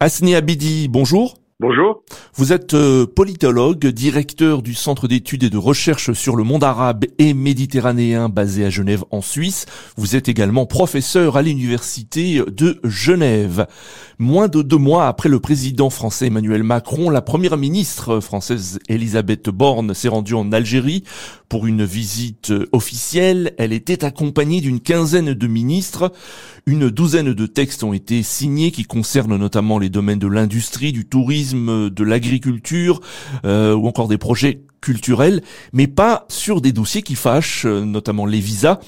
Asni Abidi, bonjour. Bonjour. Vous êtes euh, politologue, directeur du Centre d'études et de recherche sur le monde arabe et méditerranéen basé à Genève en Suisse. Vous êtes également professeur à l'Université de Genève. Moins de deux mois après le président français Emmanuel Macron, la première ministre française Elisabeth Borne s'est rendue en Algérie pour une visite officielle. Elle était accompagnée d'une quinzaine de ministres. Une douzaine de textes ont été signés qui concernent notamment les domaines de l'industrie, du tourisme, de l'agriculture euh, ou encore des projets culturels, mais pas sur des dossiers qui fâchent, euh, notamment les visas.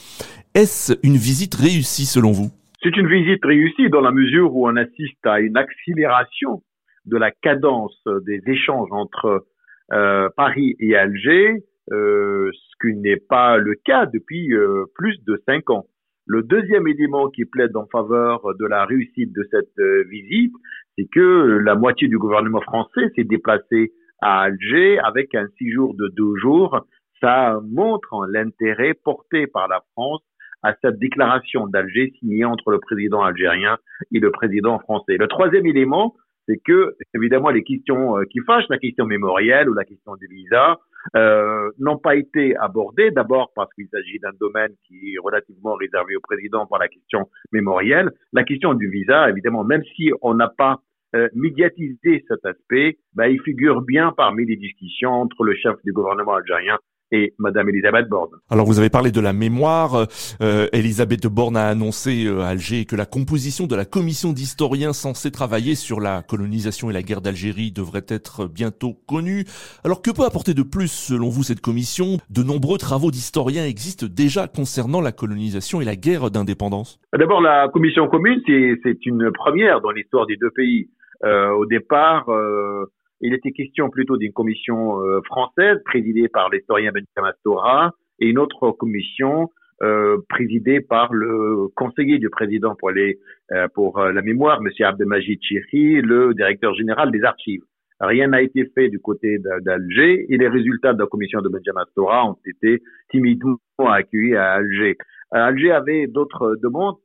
Est-ce une visite réussie selon vous? C'est une visite réussie dans la mesure où on assiste à une accélération de la cadence des échanges entre euh, Paris et Alger, ce qui n'est pas le cas depuis plus de cinq ans. Le deuxième élément qui plaide en faveur de la réussite de cette euh, visite, c'est que la moitié du gouvernement français s'est déplacé à Alger avec un séjour de deux jours. Ça montre l'intérêt porté par la France à cette déclaration d'Alger signée entre le président algérien et le président français. Le troisième élément, c'est que, évidemment, les questions euh, qui fâchent, la question mémorielle ou la question des visas, euh, n'ont pas été abordées. D'abord parce qu'il s'agit d'un domaine qui est relativement réservé au président pour la question mémorielle. La question du visa, évidemment, même si on n'a pas euh, médiatisé cet aspect, bah, il figure bien parmi les discussions entre le chef du gouvernement algérien et Madame Elisabeth Borne. Alors vous avez parlé de la mémoire. Euh, Elisabeth Borne a annoncé euh, à Alger que la composition de la commission d'historiens censée travailler sur la colonisation et la guerre d'Algérie devrait être bientôt connue. Alors que peut apporter de plus selon vous cette commission? De nombreux travaux d'historiens existent déjà concernant la colonisation et la guerre d'indépendance. D'abord la commission commune, c'est une première dans l'histoire des deux pays. Euh, au départ, euh, il était question plutôt d'une commission euh, française présidée par l'historien Benjamin Stora et une autre commission euh, présidée par le conseiller du président pour les euh, pour la mémoire, Monsieur Abdelmajid Chiri, le directeur général des archives. Rien n'a été fait du côté d'Alger et les résultats de la commission de Benjamin Stora ont été timidement accueillis à Alger. Alger avait d'autres demandes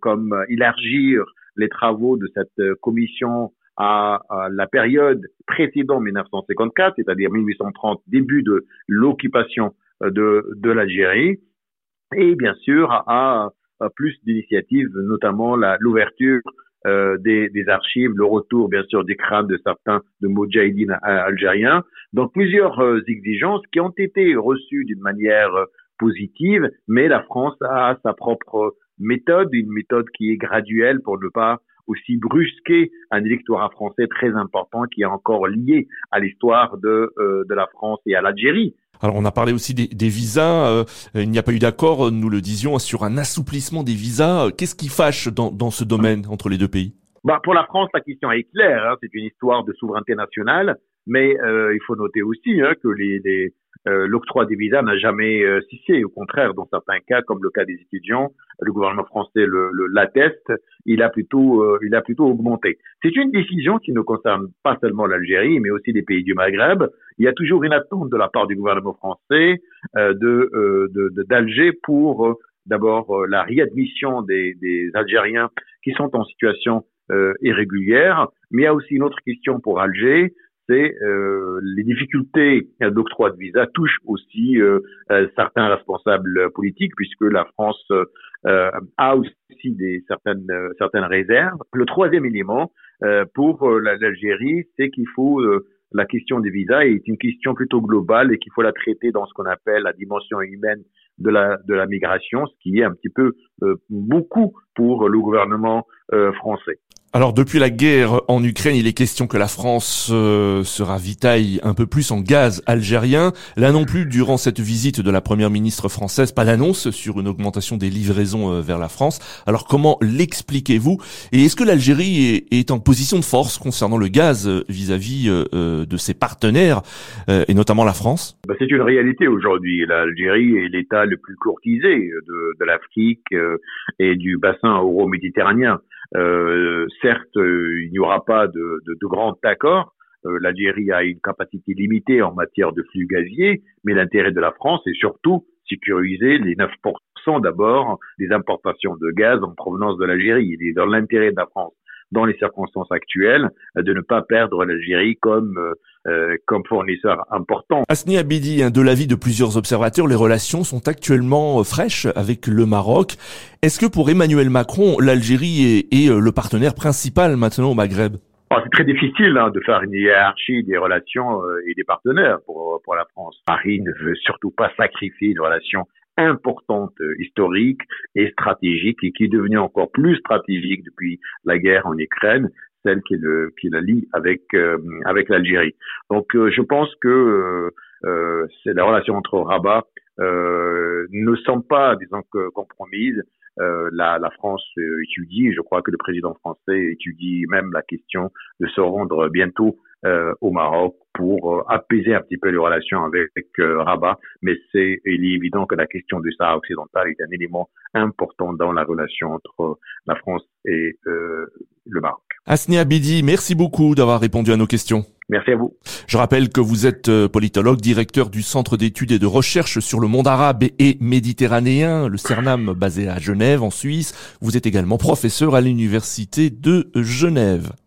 comme élargir les travaux de cette commission à, la période précédant 1954, c'est-à-dire 1830, début de l'occupation euh, de, l'Algérie, et bien sûr à, plus d'initiatives, notamment l'ouverture euh, des, archives, le retour bien sûr des crânes de certains de Moudjahidines algériens, donc plusieurs euh, exigences qui ont été reçues d'une manière positive, mais la France a sa propre méthode, une méthode qui est graduelle pour ne pas aussi brusquer un électorat français très important qui est encore lié à l'histoire de, euh, de la France et à l'Algérie. Alors on a parlé aussi des, des visas, euh, il n'y a pas eu d'accord, nous le disions, sur un assouplissement des visas. Qu'est-ce qui fâche dans, dans ce domaine entre les deux pays? Bah, Pour la France, la question est claire, hein, c'est une histoire de souveraineté nationale, mais euh, il faut noter aussi hein, que les, les, euh, l'octroi des visas n'a jamais euh, cessé. Au contraire, dans certains cas, comme le cas des étudiants, le gouvernement français le, l'atteste, il a plutôt, euh, il a plutôt augmenté. C'est une décision qui ne concerne pas seulement l'Algérie, mais aussi les pays du Maghreb. Il y a toujours une attente de la part du gouvernement français de, d'Alger pour d'abord la réadmission des, des Algériens qui sont en situation irrégulière, mais il y a aussi une autre question pour Alger, euh, les difficultés d'octroi de visa touchent aussi euh, euh, certains responsables politiques, puisque la France a aussi des certaines certaines réserves. Le troisième élément pour l'Algérie, c'est qu'il faut la question des visas est une question plutôt globale et qu'il faut la traiter dans ce qu'on appelle la dimension humaine de la de la migration, ce qui est un petit peu beaucoup pour le gouvernement français. Alors depuis la guerre en Ukraine, il est question que la France euh, se ravitaille un peu plus en gaz algérien. Là non plus, durant cette visite de la première ministre française, pas d'annonce sur une augmentation des livraisons euh, vers la France. Alors comment l'expliquez-vous? Et est-ce que l'Algérie est, en position de force concernant le gaz euh, vis-à-vis de ses partenaires, et notamment la France? Bah, C'est une réalité aujourd'hui. L'Algérie est l'État le plus courtisé de, de l'Afrique et du bassin euro-méditerranéen. Euh, certes, euh, il n'y aura pas de, de, de grands accords. Euh, L'Algérie a une capacité limitée en matière de flux gaziers, mais l'intérêt de la France est surtout sécuriser les 9% d'abord des importations de gaz en provenance de l'Algérie. Il est dans l'intérêt de la France dans les circonstances actuelles, de ne pas perdre l'Algérie comme euh, comme fournisseur important. Asni Abidi, hein, de l'avis de plusieurs observateurs, les relations sont actuellement fraîches avec le Maroc. Est-ce que pour Emmanuel Macron, l'Algérie est, est le partenaire principal maintenant au Maghreb? C'est très difficile hein, de faire une hiérarchie des relations euh, et des partenaires pour, pour la France. Paris ne veut surtout pas sacrifier une relation importante, euh, historique et stratégique, et qui est devenue encore plus stratégique depuis la guerre en Ukraine, celle qui, le, qui la lie avec, euh, avec l'Algérie. Donc je pense que c'est la relation entre Rabat ne sont pas, disons, compromises. Euh, la, la, France euh, étudie, je crois que le président français étudie même la question de se rendre bientôt euh, au Maroc pour apaiser un petit peu les relations avec, Rabat. Mais c'est il est évident que la question du Sahara occidental est un élément important dans la relation entre la France et le Maroc. Asni Abidi, merci beaucoup d'avoir répondu à nos questions. Merci à vous. Je rappelle que vous êtes euh, politologue, directeur du Centre d'études et de recherche sur le monde arabe et méditerranéen, le CERNAM basé à Genève en Suisse. Vous êtes également professeur à l'Université de Genève.